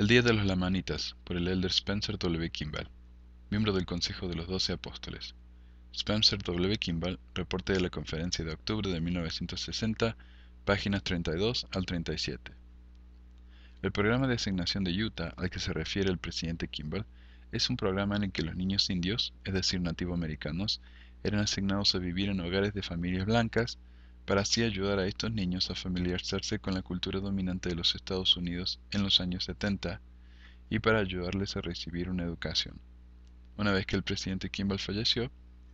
El Día de los Lamanitas, por el elder Spencer W. Kimball, miembro del Consejo de los Doce Apóstoles. Spencer W. Kimball, reporte de la conferencia de octubre de 1960, páginas 32 al 37. El programa de asignación de Utah al que se refiere el presidente Kimball es un programa en el que los niños indios, es decir, nativoamericanos, eran asignados a vivir en hogares de familias blancas para así ayudar a estos niños a familiarizarse con la cultura dominante de los Estados Unidos en los años 70 y para ayudarles a recibir una educación. Una vez que el presidente Kimball falleció,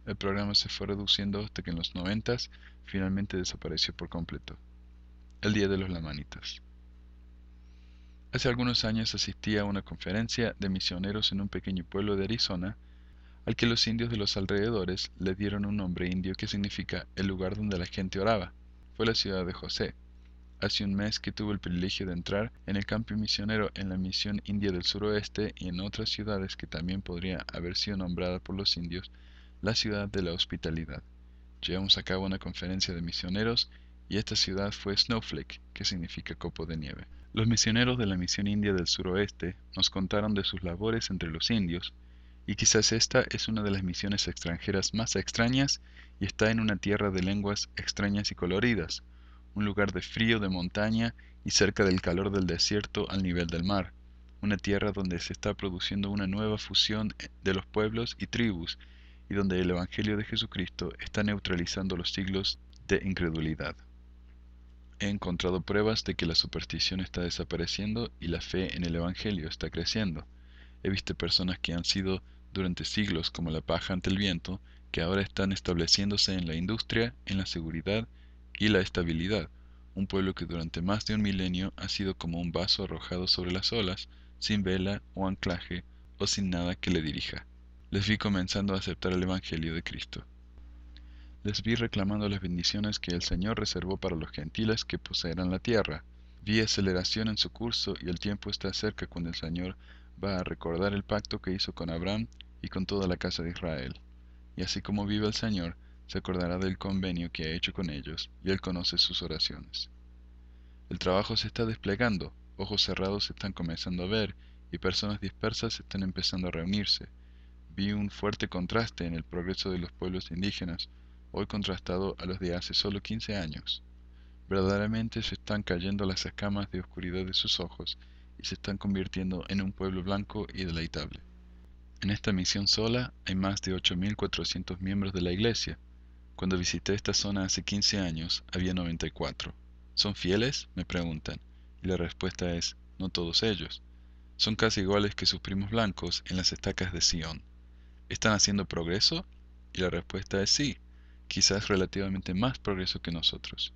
el programa se fue reduciendo hasta que en los 90 finalmente desapareció por completo. El Día de los Lamanitas. Hace algunos años asistí a una conferencia de misioneros en un pequeño pueblo de Arizona al que los indios de los alrededores le dieron un nombre indio que significa el lugar donde la gente oraba. Fue la ciudad de José. Hace un mes que tuve el privilegio de entrar en el campo misionero en la misión india del suroeste y en otras ciudades que también podría haber sido nombrada por los indios la ciudad de la hospitalidad. Llevamos a cabo una conferencia de misioneros y esta ciudad fue Snowflake, que significa copo de nieve. Los misioneros de la misión india del suroeste nos contaron de sus labores entre los indios y quizás esta es una de las misiones extranjeras más extrañas y está en una tierra de lenguas extrañas y coloridas, un lugar de frío de montaña y cerca del calor del desierto al nivel del mar, una tierra donde se está produciendo una nueva fusión de los pueblos y tribus y donde el Evangelio de Jesucristo está neutralizando los siglos de incredulidad. He encontrado pruebas de que la superstición está desapareciendo y la fe en el Evangelio está creciendo. He visto personas que han sido durante siglos como la paja ante el viento, que ahora están estableciéndose en la industria, en la seguridad y la estabilidad, un pueblo que durante más de un milenio ha sido como un vaso arrojado sobre las olas, sin vela o anclaje o sin nada que le dirija. Les vi comenzando a aceptar el Evangelio de Cristo. Les vi reclamando las bendiciones que el Señor reservó para los gentiles que poseerán la tierra. Vi aceleración en su curso y el tiempo está cerca cuando el Señor va a recordar el pacto que hizo con Abraham y con toda la casa de Israel. Y así como vive el Señor, se acordará del convenio que ha hecho con ellos, y Él conoce sus oraciones. El trabajo se está desplegando, ojos cerrados se están comenzando a ver, y personas dispersas están empezando a reunirse. Vi un fuerte contraste en el progreso de los pueblos indígenas, hoy contrastado a los de hace solo 15 años. Verdaderamente se están cayendo las escamas de oscuridad de sus ojos y se están convirtiendo en un pueblo blanco y deleitable. En esta misión sola hay más de 8.400 miembros de la Iglesia. Cuando visité esta zona hace 15 años, había 94. ¿Son fieles? me preguntan. Y la respuesta es, no todos ellos. Son casi iguales que sus primos blancos en las estacas de Sion. ¿Están haciendo progreso? Y la respuesta es sí, quizás relativamente más progreso que nosotros.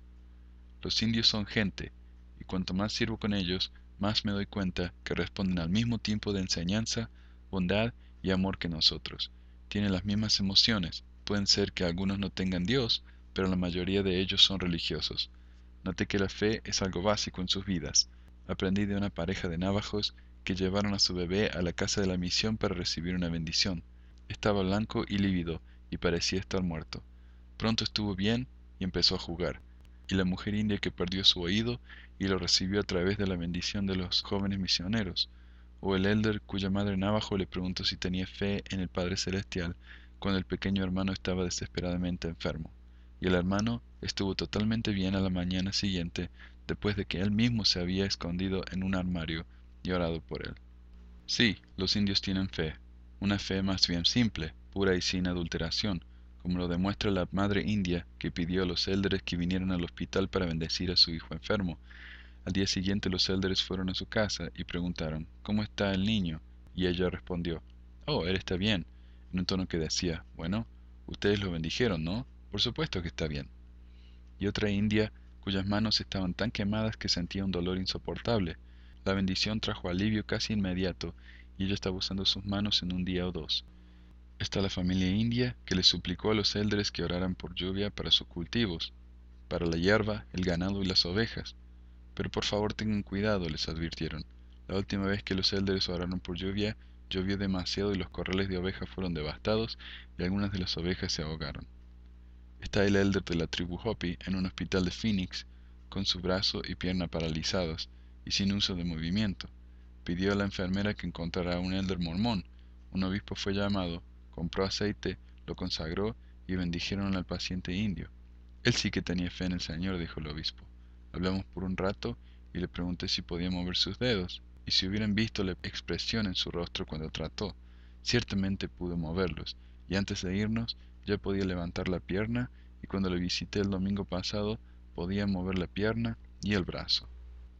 Los indios son gente, y cuanto más sirvo con ellos, más me doy cuenta que responden al mismo tiempo de enseñanza, bondad y amor que nosotros. Tienen las mismas emociones. Pueden ser que algunos no tengan Dios, pero la mayoría de ellos son religiosos. Noté que la fe es algo básico en sus vidas. Aprendí de una pareja de navajos que llevaron a su bebé a la casa de la misión para recibir una bendición. Estaba blanco y lívido y parecía estar muerto. Pronto estuvo bien y empezó a jugar. Y la mujer india que perdió su oído y lo recibió a través de la bendición de los jóvenes misioneros o el elder cuya madre Navajo le preguntó si tenía fe en el Padre Celestial cuando el pequeño hermano estaba desesperadamente enfermo, y el hermano estuvo totalmente bien a la mañana siguiente después de que él mismo se había escondido en un armario y orado por él. Sí, los indios tienen fe, una fe más bien simple, pura y sin adulteración, como lo demuestra la madre india que pidió a los elders que vinieran al hospital para bendecir a su hijo enfermo, al día siguiente los elders fueron a su casa y preguntaron, ¿Cómo está el niño? Y ella respondió, Oh, él está bien, en un tono que decía, Bueno, ustedes lo bendijeron, ¿no? Por supuesto que está bien. Y otra india, cuyas manos estaban tan quemadas que sentía un dolor insoportable. La bendición trajo alivio casi inmediato, y ella estaba usando sus manos en un día o dos. Está la familia india que le suplicó a los elders que oraran por lluvia para sus cultivos, para la hierba, el ganado y las ovejas. Pero por favor tengan cuidado, les advirtieron. La última vez que los elders oraron por lluvia, llovió demasiado y los corrales de ovejas fueron devastados y algunas de las ovejas se ahogaron. Está el elder de la tribu Hopi en un hospital de Phoenix, con su brazo y pierna paralizados y sin uso de movimiento. pidió a la enfermera que encontrara a un elder mormón. Un obispo fue llamado, compró aceite, lo consagró y bendijeron al paciente indio. Él sí que tenía fe en el Señor, dijo el obispo. Hablamos por un rato y le pregunté si podía mover sus dedos y si hubieran visto la expresión en su rostro cuando trató. Ciertamente pudo moverlos, y antes de irnos ya podía levantar la pierna y cuando le visité el domingo pasado podía mover la pierna y el brazo.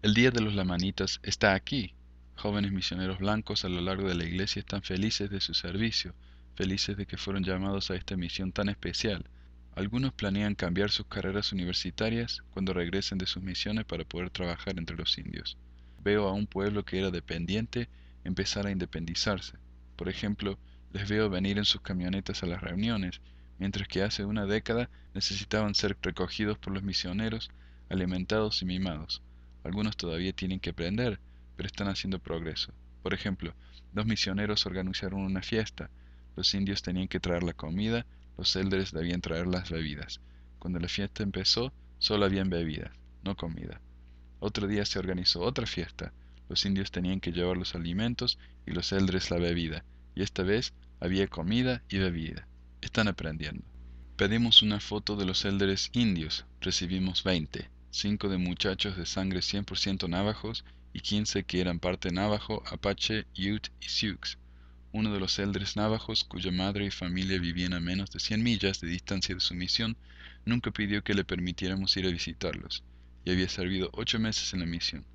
El Día de los Lamanitas está aquí. Jóvenes misioneros blancos a lo largo de la iglesia están felices de su servicio, felices de que fueron llamados a esta misión tan especial. Algunos planean cambiar sus carreras universitarias cuando regresen de sus misiones para poder trabajar entre los indios. Veo a un pueblo que era dependiente empezar a independizarse. Por ejemplo, les veo venir en sus camionetas a las reuniones, mientras que hace una década necesitaban ser recogidos por los misioneros, alimentados y mimados. Algunos todavía tienen que aprender, pero están haciendo progreso. Por ejemplo, dos misioneros organizaron una fiesta. Los indios tenían que traer la comida, los elders debían traer las bebidas. Cuando la fiesta empezó, solo habían bebidas, no comida. Otro día se organizó otra fiesta. Los indios tenían que llevar los alimentos y los elders la bebida, y esta vez había comida y bebida. Están aprendiendo. Pedimos una foto de los elders indios, recibimos 20, 5 de muchachos de sangre 100% navajos y 15 que eran parte navajo, apache, ute y sioux. Uno de los elders navajos, cuya madre y familia vivían a menos de 100 millas de distancia de su misión, nunca pidió que le permitiéramos ir a visitarlos y había servido ocho meses en la misión.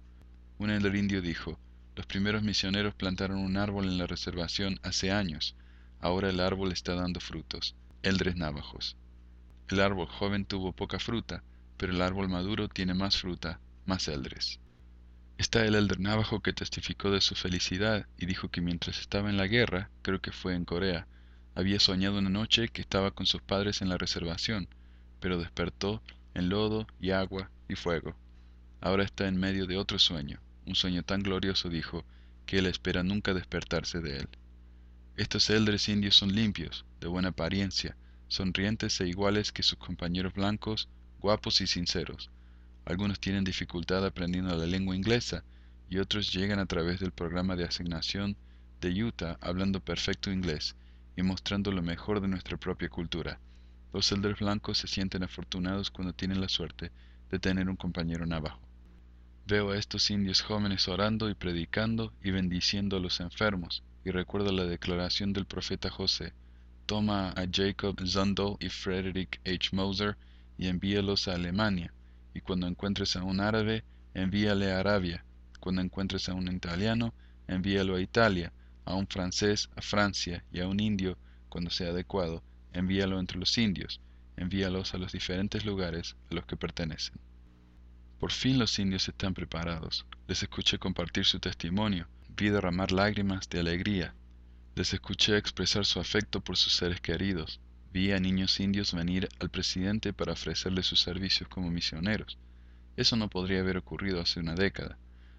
Un elder indio dijo, los primeros misioneros plantaron un árbol en la reservación hace años, ahora el árbol está dando frutos, eldres navajos. El árbol joven tuvo poca fruta, pero el árbol maduro tiene más fruta, más eldres. Está el elder navajo que testificó de su felicidad y dijo que mientras estaba en la guerra, creo que fue en Corea, había soñado una noche que estaba con sus padres en la reservación, pero despertó en lodo y agua y fuego. Ahora está en medio de otro sueño, un sueño tan glorioso, dijo, que él espera nunca despertarse de él. Estos eldres indios son limpios, de buena apariencia, sonrientes e iguales que sus compañeros blancos, guapos y sinceros. Algunos tienen dificultad aprendiendo la lengua inglesa y otros llegan a través del programa de asignación de Utah hablando perfecto inglés y mostrando lo mejor de nuestra propia cultura. Los elders blancos se sienten afortunados cuando tienen la suerte de tener un compañero navajo. Veo a estos indios jóvenes orando y predicando y bendiciendo a los enfermos, y recuerdo la declaración del profeta José, toma a Jacob Zundel y Frederick H. Moser y envíalos a Alemania, y cuando encuentres a un árabe, envíale a Arabia, cuando encuentres a un italiano, envíalo a Italia, a un francés a Francia y a un indio, cuando sea adecuado, envíalo entre los indios, envíalos a los diferentes lugares a los que pertenecen. Por fin los indios están preparados. Les escuché compartir su testimonio, vi derramar lágrimas de alegría. Les escuché expresar su afecto por sus seres queridos. Vi a niños indios venir al presidente para ofrecerle sus servicios como misioneros. Eso no podría haber ocurrido hace una década.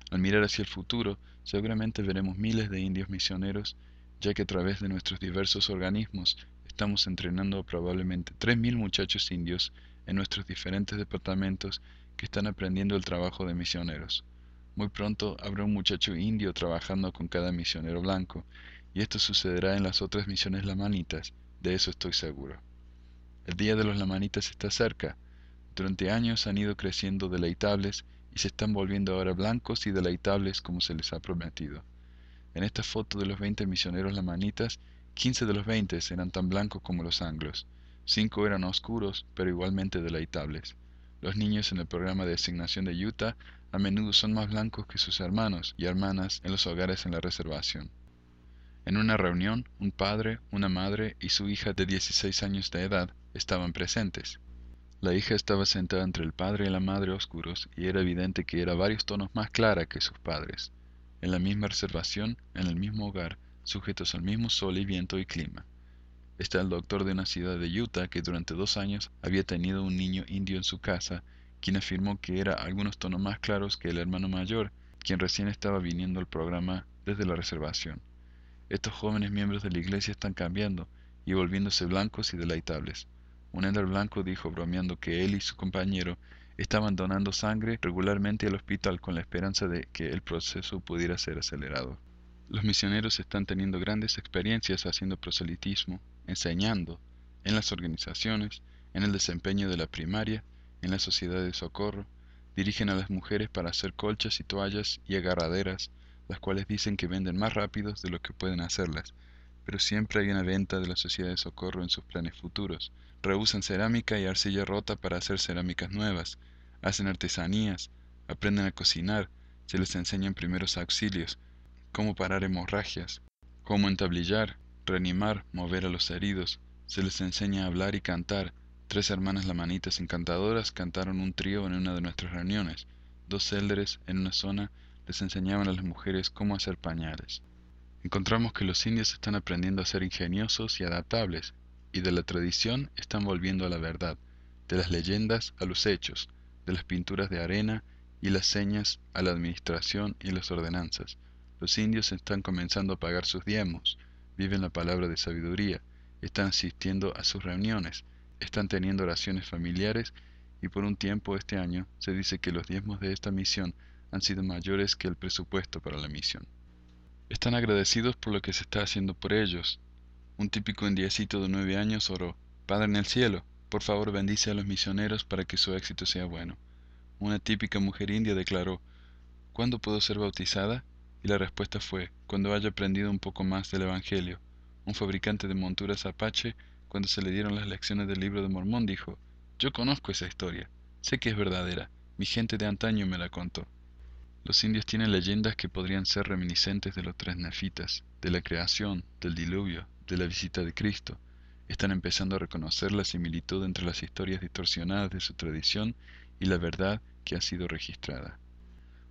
Al mirar hacia el futuro, seguramente veremos miles de indios misioneros, ya que a través de nuestros diversos organismos estamos entrenando a probablemente 3.000 muchachos indios en nuestros diferentes departamentos que están aprendiendo el trabajo de misioneros. Muy pronto habrá un muchacho indio trabajando con cada misionero blanco, y esto sucederá en las otras misiones lamanitas, de eso estoy seguro. El día de los lamanitas está cerca. Durante años han ido creciendo deleitables y se están volviendo ahora blancos y deleitables como se les ha prometido. En esta foto de los 20 misioneros lamanitas Quince de los veinte eran tan blancos como los anglos. Cinco eran oscuros, pero igualmente deleitables. Los niños en el programa de asignación de Utah a menudo son más blancos que sus hermanos y hermanas en los hogares en la reservación. En una reunión, un padre, una madre y su hija de 16 años de edad estaban presentes. La hija estaba sentada entre el padre y la madre oscuros y era evidente que era varios tonos más clara que sus padres. En la misma reservación, en el mismo hogar, sujetos al mismo sol y viento y clima. Está el doctor de una ciudad de Utah que durante dos años había tenido un niño indio en su casa, quien afirmó que era algunos tonos más claros que el hermano mayor, quien recién estaba viniendo al programa desde la reservación. Estos jóvenes miembros de la iglesia están cambiando y volviéndose blancos y deleitables. Un elder blanco dijo bromeando que él y su compañero estaban donando sangre regularmente al hospital con la esperanza de que el proceso pudiera ser acelerado. Los misioneros están teniendo grandes experiencias haciendo proselitismo, enseñando, en las organizaciones, en el desempeño de la primaria, en la sociedad de socorro, dirigen a las mujeres para hacer colchas y toallas y agarraderas, las cuales dicen que venden más rápidos de lo que pueden hacerlas, pero siempre hay una venta de la sociedad de socorro en sus planes futuros. Rehusan cerámica y arcilla rota para hacer cerámicas nuevas, hacen artesanías, aprenden a cocinar, se les enseñan primeros auxilios, cómo parar hemorragias, cómo entablillar, reanimar, mover a los heridos, se les enseña a hablar y cantar. Tres hermanas lamanitas encantadoras cantaron un trío en una de nuestras reuniones. Dos célderes en una zona les enseñaban a las mujeres cómo hacer pañales. Encontramos que los indios están aprendiendo a ser ingeniosos y adaptables, y de la tradición están volviendo a la verdad, de las leyendas a los hechos, de las pinturas de arena y las señas a la administración y las ordenanzas. Los indios están comenzando a pagar sus diezmos, viven la palabra de sabiduría, están asistiendo a sus reuniones, están teniendo oraciones familiares y por un tiempo este año se dice que los diezmos de esta misión han sido mayores que el presupuesto para la misión. Están agradecidos por lo que se está haciendo por ellos. Un típico indiecito de nueve años oró, Padre en el cielo, por favor bendice a los misioneros para que su éxito sea bueno. Una típica mujer india declaró, ¿Cuándo puedo ser bautizada? Y la respuesta fue, cuando haya aprendido un poco más del Evangelio. Un fabricante de monturas apache, cuando se le dieron las lecciones del libro de Mormón, dijo, Yo conozco esa historia, sé que es verdadera, mi gente de antaño me la contó. Los indios tienen leyendas que podrían ser reminiscentes de los tres nefitas, de la creación, del diluvio, de la visita de Cristo. Están empezando a reconocer la similitud entre las historias distorsionadas de su tradición y la verdad que ha sido registrada.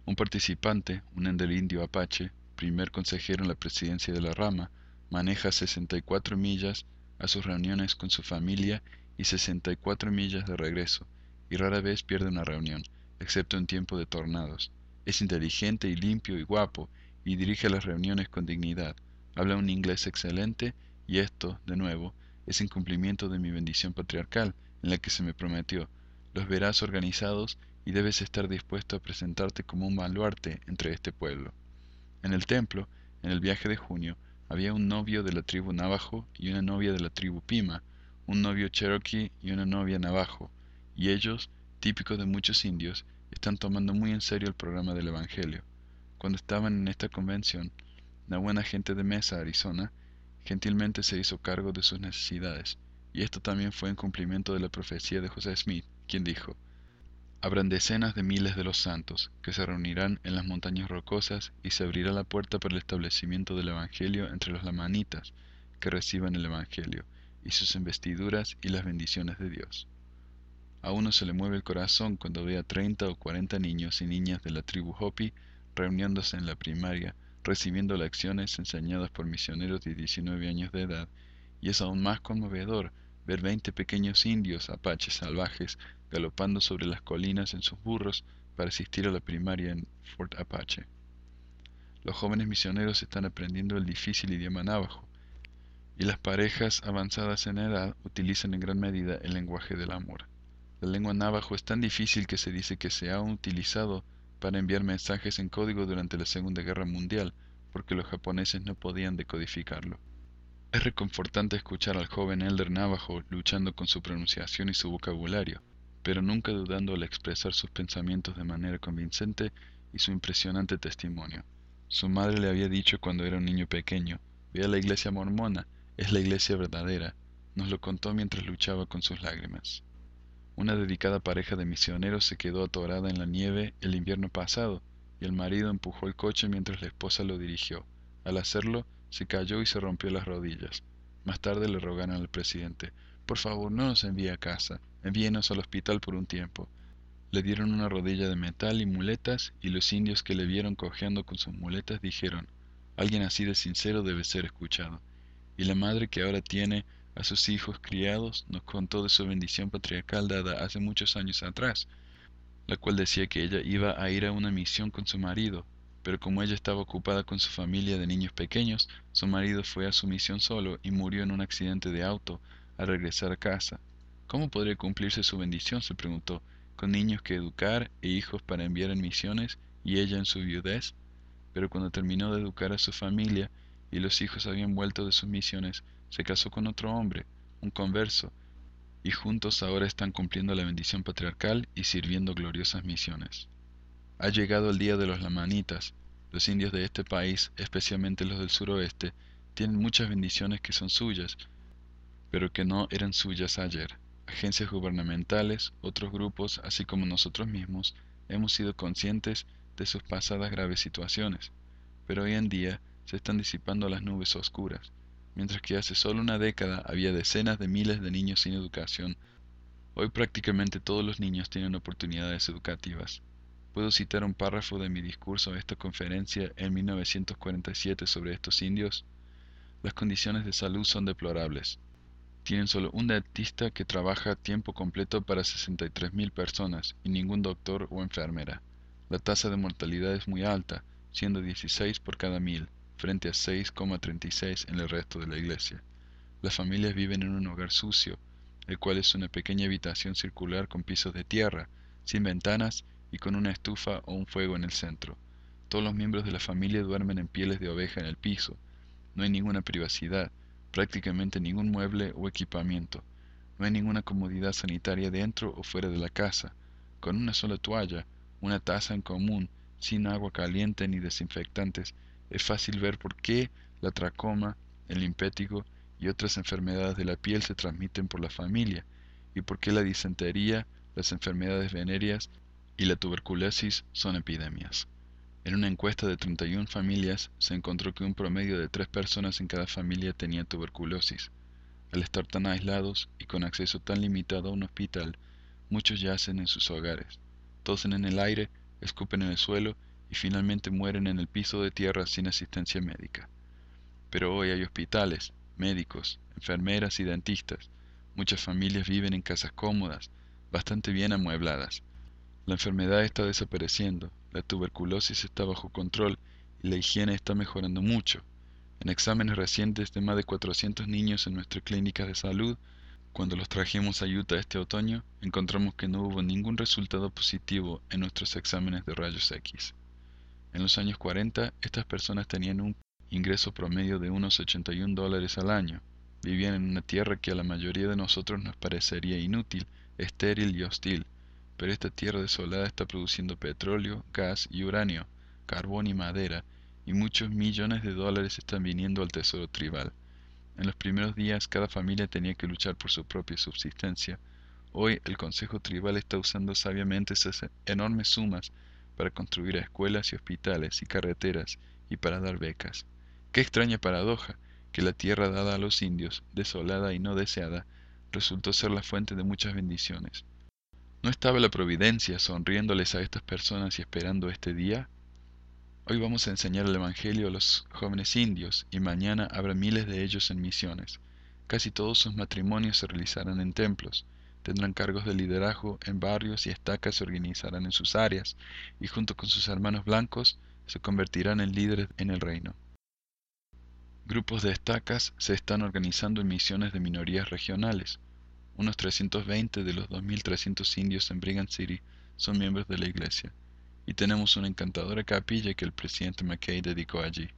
Un participante, un ender indio apache, primer consejero en la presidencia de la rama, maneja 64 millas a sus reuniones con su familia y 64 millas de regreso, y rara vez pierde una reunión, excepto en tiempo de tornados. Es inteligente y limpio y guapo, y dirige las reuniones con dignidad. Habla un inglés excelente, y esto, de nuevo, es en cumplimiento de mi bendición patriarcal, en la que se me prometió, los verás organizados y debes estar dispuesto a presentarte como un baluarte entre este pueblo. En el templo, en el viaje de junio, había un novio de la tribu Navajo y una novia de la tribu Pima, un novio Cherokee y una novia Navajo, y ellos, típicos de muchos indios, están tomando muy en serio el programa del Evangelio. Cuando estaban en esta convención, la buena gente de Mesa, Arizona, gentilmente se hizo cargo de sus necesidades, y esto también fue en cumplimiento de la profecía de José Smith, quien dijo, Habrán decenas de miles de los santos que se reunirán en las montañas rocosas y se abrirá la puerta para el establecimiento del Evangelio entre los lamanitas que reciban el Evangelio y sus investiduras y las bendiciones de Dios. A uno se le mueve el corazón cuando ve a 30 o 40 niños y niñas de la tribu Hopi reuniéndose en la primaria, recibiendo lecciones enseñadas por misioneros de 19 años de edad, y es aún más conmovedor ver 20 pequeños indios apaches salvajes galopando sobre las colinas en sus burros para asistir a la primaria en Fort Apache. Los jóvenes misioneros están aprendiendo el difícil idioma navajo, y las parejas avanzadas en edad utilizan en gran medida el lenguaje del amor. La lengua navajo es tan difícil que se dice que se ha utilizado para enviar mensajes en código durante la Segunda Guerra Mundial, porque los japoneses no podían decodificarlo. Es reconfortante escuchar al joven Elder Navajo luchando con su pronunciación y su vocabulario, pero nunca dudando al expresar sus pensamientos de manera convincente y su impresionante testimonio. Su madre le había dicho cuando era un niño pequeño, ve a la iglesia mormona, es la iglesia verdadera. Nos lo contó mientras luchaba con sus lágrimas. Una dedicada pareja de misioneros se quedó atorada en la nieve el invierno pasado y el marido empujó el coche mientras la esposa lo dirigió. Al hacerlo, se cayó y se rompió las rodillas. Más tarde le rogaron al presidente, por favor no nos envíe a casa, envíenos al hospital por un tiempo. Le dieron una rodilla de metal y muletas y los indios que le vieron cojeando con sus muletas dijeron, alguien así de sincero debe ser escuchado. Y la madre que ahora tiene a sus hijos criados, nos contó de su bendición patriarcal dada hace muchos años atrás, la cual decía que ella iba a ir a una misión con su marido, pero como ella estaba ocupada con su familia de niños pequeños, su marido fue a su misión solo y murió en un accidente de auto al regresar a casa. ¿Cómo podría cumplirse su bendición? se preguntó. con niños que educar e hijos para enviar en misiones y ella en su viudez, pero cuando terminó de educar a su familia y los hijos habían vuelto de sus misiones, se casó con otro hombre, un converso, y juntos ahora están cumpliendo la bendición patriarcal y sirviendo gloriosas misiones. Ha llegado el día de los lamanitas. Los indios de este país, especialmente los del suroeste, tienen muchas bendiciones que son suyas, pero que no eran suyas ayer. Agencias gubernamentales, otros grupos, así como nosotros mismos, hemos sido conscientes de sus pasadas graves situaciones, pero hoy en día se están disipando las nubes oscuras. Mientras que hace solo una década había decenas de miles de niños sin educación, hoy prácticamente todos los niños tienen oportunidades educativas. Puedo citar un párrafo de mi discurso a esta conferencia en 1947 sobre estos indios. Las condiciones de salud son deplorables. Tienen solo un dentista que trabaja tiempo completo para 63.000 personas y ningún doctor o enfermera. La tasa de mortalidad es muy alta, siendo 16 por cada mil frente a 6,36 en el resto de la iglesia. Las familias viven en un hogar sucio, el cual es una pequeña habitación circular con pisos de tierra, sin ventanas y con una estufa o un fuego en el centro. Todos los miembros de la familia duermen en pieles de oveja en el piso. No hay ninguna privacidad, prácticamente ningún mueble o equipamiento. No hay ninguna comodidad sanitaria dentro o fuera de la casa. Con una sola toalla, una taza en común, sin agua caliente ni desinfectantes, es fácil ver por qué la tracoma, el limpético y otras enfermedades de la piel se transmiten por la familia y por qué la disentería, las enfermedades venéreas y la tuberculosis son epidemias. En una encuesta de 31 familias se encontró que un promedio de 3 personas en cada familia tenía tuberculosis. Al estar tan aislados y con acceso tan limitado a un hospital, muchos yacen en sus hogares, tosen en el aire, escupen en el suelo y finalmente mueren en el piso de tierra sin asistencia médica. Pero hoy hay hospitales, médicos, enfermeras y dentistas. Muchas familias viven en casas cómodas, bastante bien amuebladas. La enfermedad está desapareciendo, la tuberculosis está bajo control y la higiene está mejorando mucho. En exámenes recientes de más de 400 niños en nuestra clínica de salud, cuando los trajimos a Utah este otoño, encontramos que no hubo ningún resultado positivo en nuestros exámenes de rayos X. En los años 40, estas personas tenían un ingreso promedio de unos 81 dólares al año. Vivían en una tierra que a la mayoría de nosotros nos parecería inútil, estéril y hostil, pero esta tierra desolada está produciendo petróleo, gas y uranio, carbón y madera, y muchos millones de dólares están viniendo al tesoro tribal. En los primeros días cada familia tenía que luchar por su propia subsistencia. Hoy el Consejo Tribal está usando sabiamente esas enormes sumas para construir escuelas y hospitales y carreteras y para dar becas. Qué extraña paradoja que la tierra dada a los indios, desolada y no deseada, resultó ser la fuente de muchas bendiciones. ¿No estaba la providencia sonriéndoles a estas personas y esperando este día? Hoy vamos a enseñar el Evangelio a los jóvenes indios y mañana habrá miles de ellos en misiones. Casi todos sus matrimonios se realizarán en templos tendrán cargos de liderazgo en barrios y estacas se organizarán en sus áreas y junto con sus hermanos blancos se convertirán en líderes en el reino. Grupos de estacas se están organizando en misiones de minorías regionales. Unos 320 de los 2.300 indios en Brigham City son miembros de la iglesia, y tenemos una encantadora capilla que el presidente McKay dedicó allí.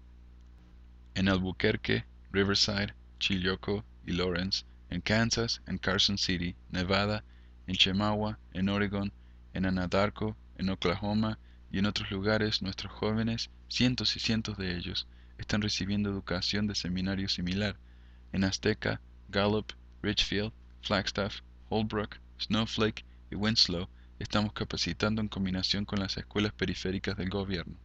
En Albuquerque, Riverside, Chillicothe y Lawrence en Kansas, en Carson City, Nevada, en Chemawa, en Oregon, en Anadarko, en Oklahoma y en otros lugares nuestros jóvenes, cientos y cientos de ellos, están recibiendo educación de seminario similar. En Azteca, Gallup, Richfield, Flagstaff, Holbrook, Snowflake y Winslow estamos capacitando en combinación con las escuelas periféricas del gobierno.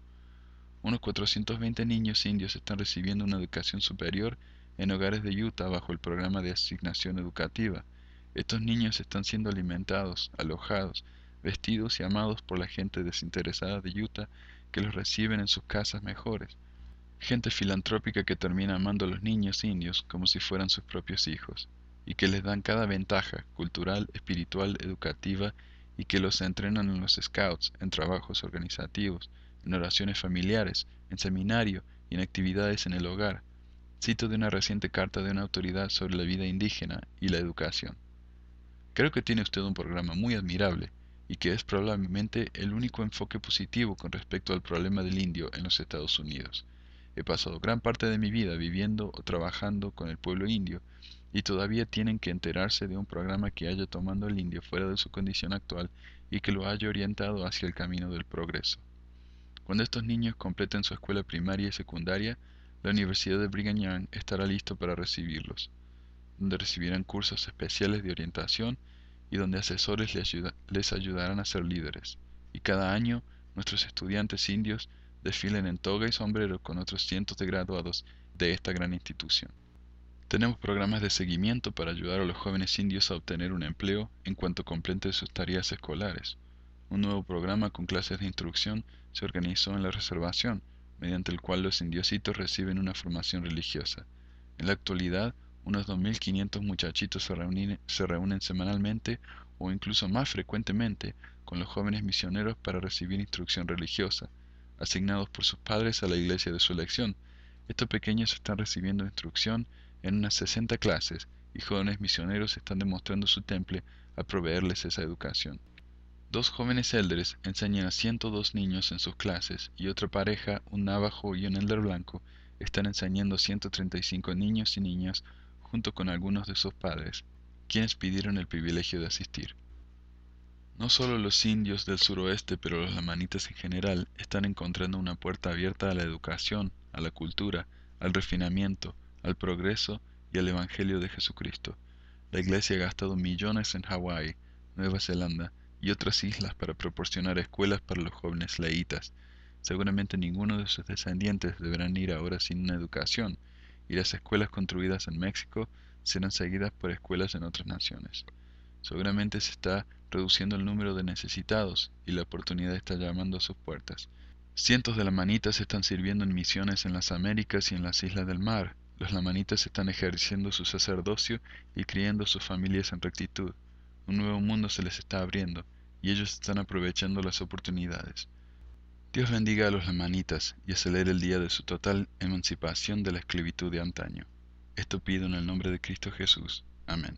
Unos 420 niños indios están recibiendo una educación superior en hogares de Utah bajo el programa de asignación educativa. Estos niños están siendo alimentados, alojados, vestidos y amados por la gente desinteresada de Utah que los reciben en sus casas mejores. Gente filantrópica que termina amando a los niños indios como si fueran sus propios hijos, y que les dan cada ventaja cultural, espiritual, educativa, y que los entrenan en los scouts, en trabajos organizativos, en oraciones familiares, en seminario y en actividades en el hogar, Cito de una reciente carta de una autoridad sobre la vida indígena y la educación. Creo que tiene usted un programa muy admirable y que es probablemente el único enfoque positivo con respecto al problema del indio en los Estados Unidos. He pasado gran parte de mi vida viviendo o trabajando con el pueblo indio y todavía tienen que enterarse de un programa que haya tomado al indio fuera de su condición actual y que lo haya orientado hacia el camino del progreso. Cuando estos niños completen su escuela primaria y secundaria, la Universidad de Brigham Young estará listo para recibirlos, donde recibirán cursos especiales de orientación y donde asesores les, les ayudarán a ser líderes. Y cada año nuestros estudiantes indios desfilen en toga y sombrero con otros cientos de graduados de esta gran institución. Tenemos programas de seguimiento para ayudar a los jóvenes indios a obtener un empleo en cuanto completen sus tareas escolares. Un nuevo programa con clases de instrucción se organizó en la reservación, mediante el cual los indiositos reciben una formación religiosa. En la actualidad, unos 2.500 muchachitos se reúnen, se reúnen semanalmente o incluso más frecuentemente con los jóvenes misioneros para recibir instrucción religiosa, asignados por sus padres a la iglesia de su elección. Estos pequeños están recibiendo instrucción en unas 60 clases y jóvenes misioneros están demostrando su temple a proveerles esa educación. Dos jóvenes elders enseñan a 102 niños en sus clases y otra pareja, un navajo y un elder blanco, están enseñando a 135 niños y niñas junto con algunos de sus padres, quienes pidieron el privilegio de asistir. No solo los indios del suroeste, pero los lamanitas en general, están encontrando una puerta abierta a la educación, a la cultura, al refinamiento, al progreso y al Evangelio de Jesucristo. La Iglesia ha gastado millones en Hawái, Nueva Zelanda y otras islas para proporcionar escuelas para los jóvenes leitas. Seguramente ninguno de sus descendientes deberán ir ahora sin una educación, y las escuelas construidas en México serán seguidas por escuelas en otras naciones. Seguramente se está reduciendo el número de necesitados y la oportunidad está llamando a sus puertas. Cientos de lamanitas están sirviendo en misiones en las Américas y en las islas del mar, los lamanitas están ejerciendo su sacerdocio y criando sus familias en rectitud. Un nuevo mundo se les está abriendo y ellos están aprovechando las oportunidades. Dios bendiga a los lamanitas y acelere el día de su total emancipación de la esclavitud de antaño. Esto pido en el nombre de Cristo Jesús. Amén.